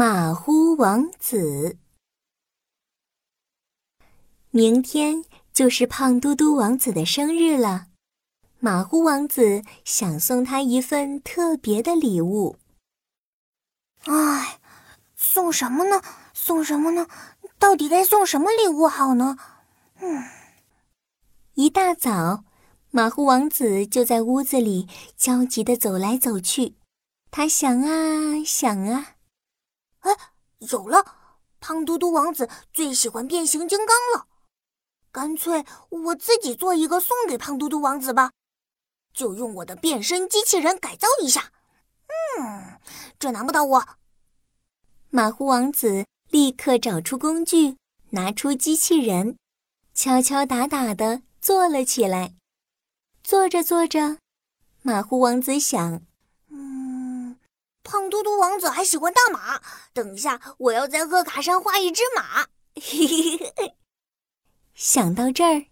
马虎王子。明天就是胖嘟嘟王子的生日了，马虎王子想送他一份特别的礼物。唉，送什么呢？送什么呢？到底该送什么礼物好呢？嗯，一大早，马虎王子就在屋子里焦急的走来走去，他想啊想啊。哎，有了！胖嘟嘟王子最喜欢变形金刚了，干脆我自己做一个送给胖嘟嘟王子吧。就用我的变身机器人改造一下。嗯，这难不倒我。马虎王子立刻找出工具，拿出机器人，敲敲打打的做了起来。做着做着，马虎王子想。胖嘟嘟王子还喜欢大马，等一下我要在贺卡上画一只马。想到这儿，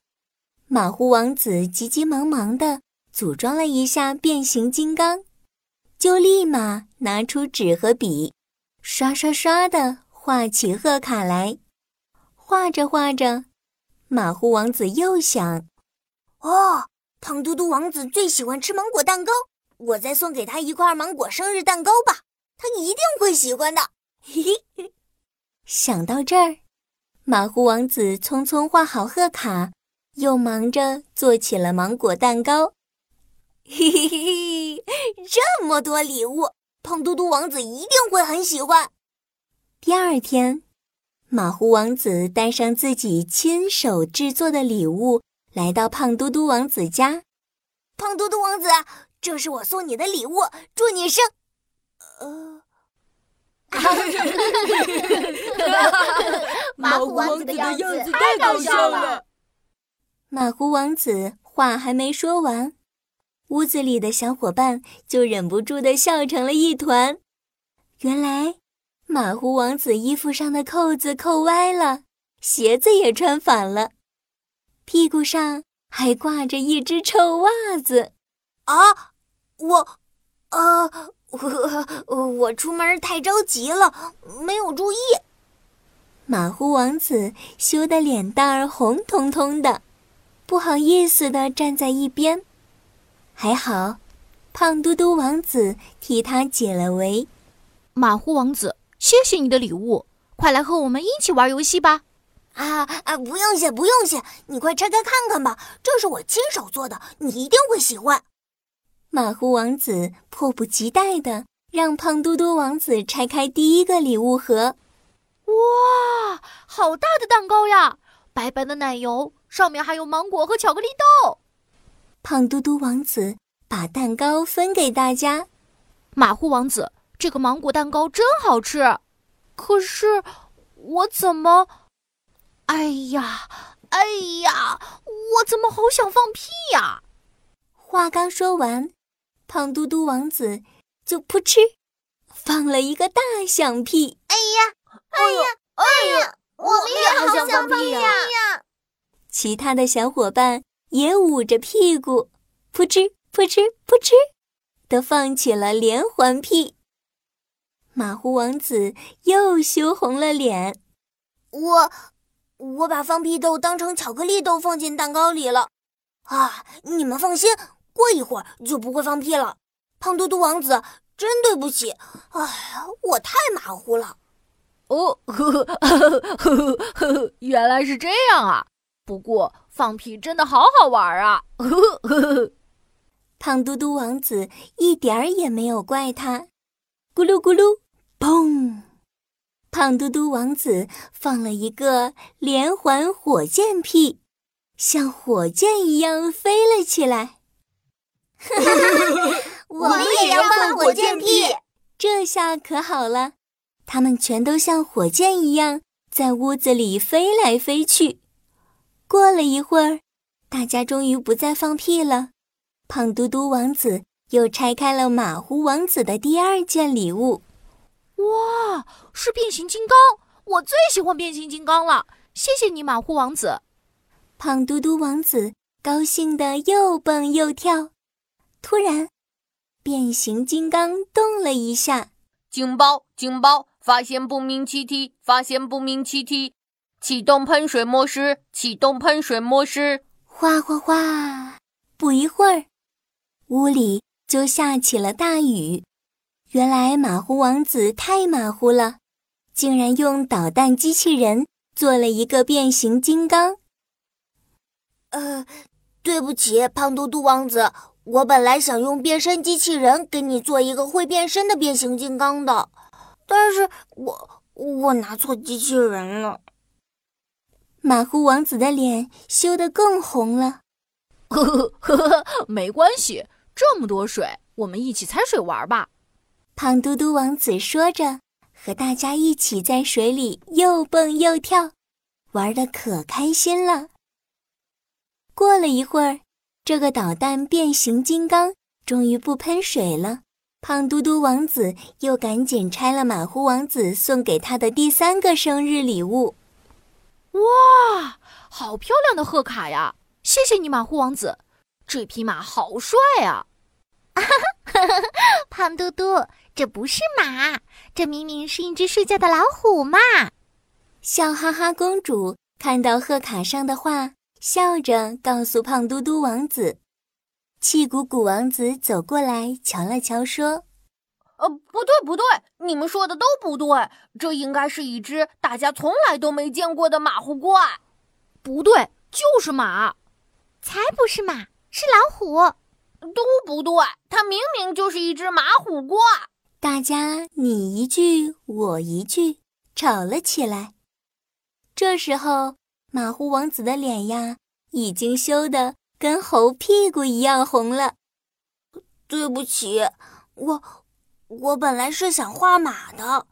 马虎王子急急忙忙的组装了一下变形金刚，就立马拿出纸和笔，刷刷刷的画起贺卡来。画着画着，马虎王子又想：哦，胖嘟嘟王子最喜欢吃芒果蛋糕。我再送给他一块芒果生日蛋糕吧，他一定会喜欢的。嘿嘿，想到这儿，马虎王子匆匆画好贺卡，又忙着做起了芒果蛋糕。嘿嘿嘿，这么多礼物，胖嘟嘟王子一定会很喜欢。第二天，马虎王子带上自己亲手制作的礼物，来到胖嘟嘟王子家。胖嘟嘟王子。这是我送你的礼物，祝你生 呃，马虎王子的样子太搞笑了。马虎王子话还没说完，屋子里的小伙伴就忍不住的笑成了一团。原来，马虎王子衣服上的扣子扣歪了，鞋子也穿反了，屁股上还挂着一只臭袜子。啊，我，呃，我我出门太着急了，没有注意。马虎王子羞得脸蛋儿红彤彤的，不好意思的站在一边。还好，胖嘟嘟王子替他解了围。马虎王子，谢谢你的礼物，快来和我们一起玩游戏吧！啊啊，不用谢，不用谢，你快拆开看看吧，这是我亲手做的，你一定会喜欢。马虎王子迫不及待的让胖嘟嘟王子拆开第一个礼物盒。哇，好大的蛋糕呀！白白的奶油，上面还有芒果和巧克力豆。胖嘟嘟王子把蛋糕分给大家。马虎王子，这个芒果蛋糕真好吃。可是，我怎么……哎呀，哎呀，我怎么好想放屁呀！话刚说完。胖嘟嘟王子就扑哧放了一个大响屁！哎呀，哎呀，哎呀，我们也好想放屁呀！其他的小伙伴也捂着屁股，扑哧扑哧扑哧的放起了连环屁。马虎王子又羞红了脸。我，我把放屁豆当成巧克力豆放进蛋糕里了。啊，你们放心。过一会儿就不会放屁了，胖嘟嘟王子，真对不起，哎，我太马虎了。哦，呵呵呵呵，原来是这样啊！不过放屁真的好好玩啊！呵呵呵，胖嘟嘟王子一点儿也没有怪他。咕噜咕噜，砰！胖嘟嘟王子放了一个连环火箭屁，像火箭一样飞了起来。我们也要放火箭屁！这下可好了，他们全都像火箭一样在屋子里飞来飞去。过了一会儿，大家终于不再放屁了。胖嘟嘟王子又拆开了马虎王子的第二件礼物。哇，是变形金刚！我最喜欢变形金刚了。谢谢你，马虎王子。胖嘟嘟王子高兴的又蹦又跳。突然，变形金刚动了一下，警报！警报！发现不明气体，发现不明气体，启动喷水模式，启动喷水模式。哗哗哗！不一会儿，屋里就下起了大雨。原来马虎王子太马虎了，竟然用导弹机器人做了一个变形金刚。呃，对不起，胖嘟嘟王子，我本来想用变身机器人给你做一个会变身的变形金刚的，但是我我拿错机器人了。马虎王子的脸羞得更红了。呵呵 呵呵，没关系，这么多水，我们一起踩水玩吧。胖嘟嘟王子说着，和大家一起在水里又蹦又跳，玩的可开心了。过了一会儿，这个导弹变形金刚终于不喷水了。胖嘟嘟王子又赶紧拆了马虎王子送给他的第三个生日礼物。哇，好漂亮的贺卡呀！谢谢你，马虎王子，这匹马好帅啊！哈哈，胖嘟嘟，这不是马，这明明是一只睡觉的老虎嘛！笑哈哈公主看到贺卡上的话，笑着告诉胖嘟嘟王子。气鼓鼓王子走过来瞧了瞧，说。呃，不对，不对，你们说的都不对。这应该是一只大家从来都没见过的马虎怪。不对，就是马。才不是马，是老虎。都不对，它明明就是一只马虎怪。大家你一句我一句，吵了起来。这时候，马虎王子的脸呀，已经羞得跟猴屁股一样红了。对不起，我。我本来是想画马的，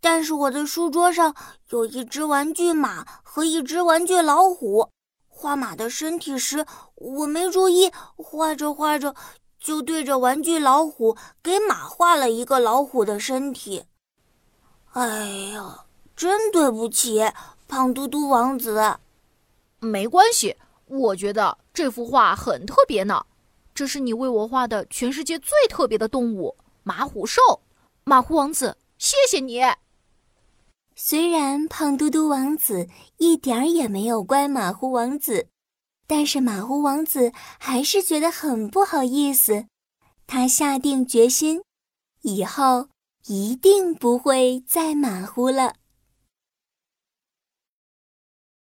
但是我的书桌上有一只玩具马和一只玩具老虎。画马的身体时，我没注意，画着画着就对着玩具老虎给马画了一个老虎的身体。哎呀，真对不起，胖嘟嘟王子。没关系，我觉得这幅画很特别呢。这是你为我画的全世界最特别的动物。马虎兽，马虎王子，谢谢你。虽然胖嘟嘟王子一点儿也没有怪马虎王子，但是马虎王子还是觉得很不好意思。他下定决心，以后一定不会再马虎了。